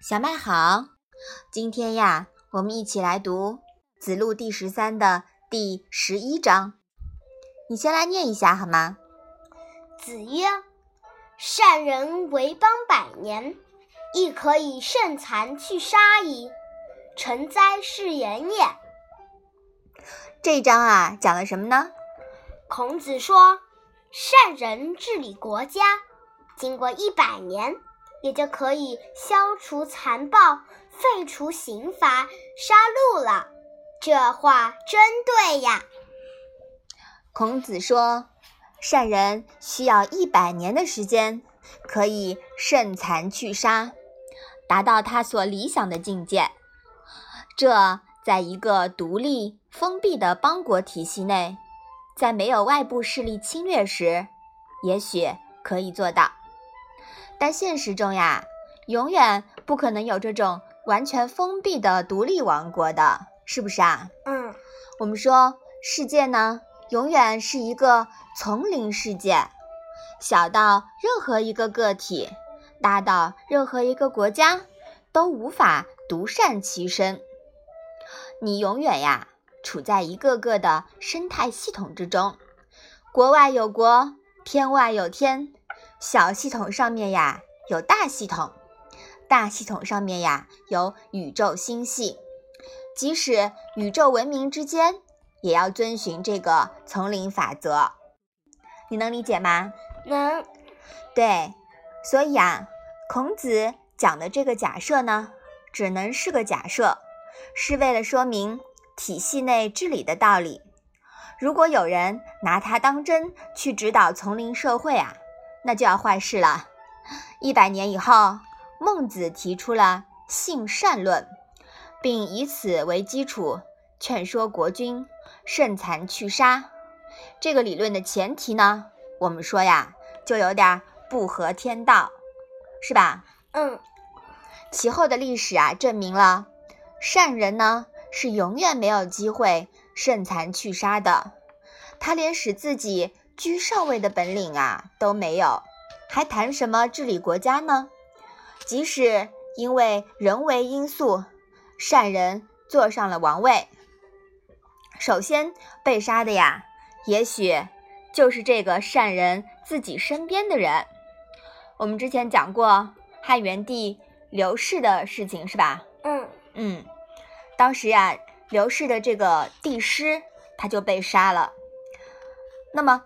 小麦好，今天呀，我们一起来读《子路》第十三的第十一章。你先来念一下好吗？子曰：“善人为邦百年，亦可以胜残去杀矣。成哉，是言也！”这一章啊，讲了什么呢？孔子说，善人治理国家，经过一百年。也就可以消除残暴、废除刑罚、杀戮了。这话真对呀！孔子说，善人需要一百年的时间，可以胜残去杀，达到他所理想的境界。这在一个独立封闭的邦国体系内，在没有外部势力侵略时，也许可以做到。但现实中呀，永远不可能有这种完全封闭的独立王国的，是不是啊？嗯，我们说世界呢，永远是一个丛林世界，小到任何一个个体，大到任何一个国家，都无法独善其身。你永远呀，处在一个个的生态系统之中，国外有国，天外有天。小系统上面呀有大系统，大系统上面呀有宇宙星系，即使宇宙文明之间也要遵循这个丛林法则，你能理解吗？能。对，所以啊，孔子讲的这个假设呢，只能是个假设，是为了说明体系内治理的道理。如果有人拿它当真去指导丛林社会啊。那就要坏事了。一百年以后，孟子提出了性善论，并以此为基础劝说国君慎残去杀。这个理论的前提呢，我们说呀，就有点不合天道，是吧？嗯。其后的历史啊，证明了善人呢是永远没有机会慎残去杀的。他连使自己。居上位的本领啊都没有，还谈什么治理国家呢？即使因为人为因素，善人坐上了王位，首先被杀的呀，也许就是这个善人自己身边的人。我们之前讲过汉元帝刘氏的事情，是吧？嗯嗯，当时呀，刘氏的这个帝师他就被杀了。那么。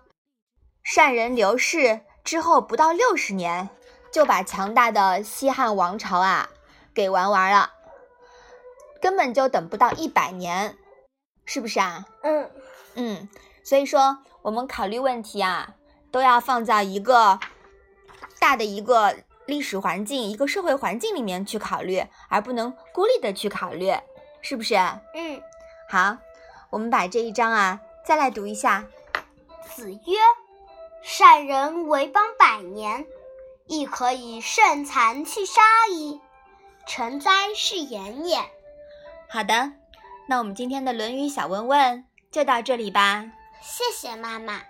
善人刘氏之后不到六十年，就把强大的西汉王朝啊给玩完了，根本就等不到一百年，是不是啊？嗯嗯，所以说我们考虑问题啊，都要放在一个大的一个历史环境、一个社会环境里面去考虑，而不能孤立的去考虑，是不是？嗯，好，我们把这一章啊再来读一下。子曰。善人为邦百年，亦可以胜残去杀矣。成哉，是言也！好的，那我们今天的《论语》小问问就到这里吧。谢谢妈妈。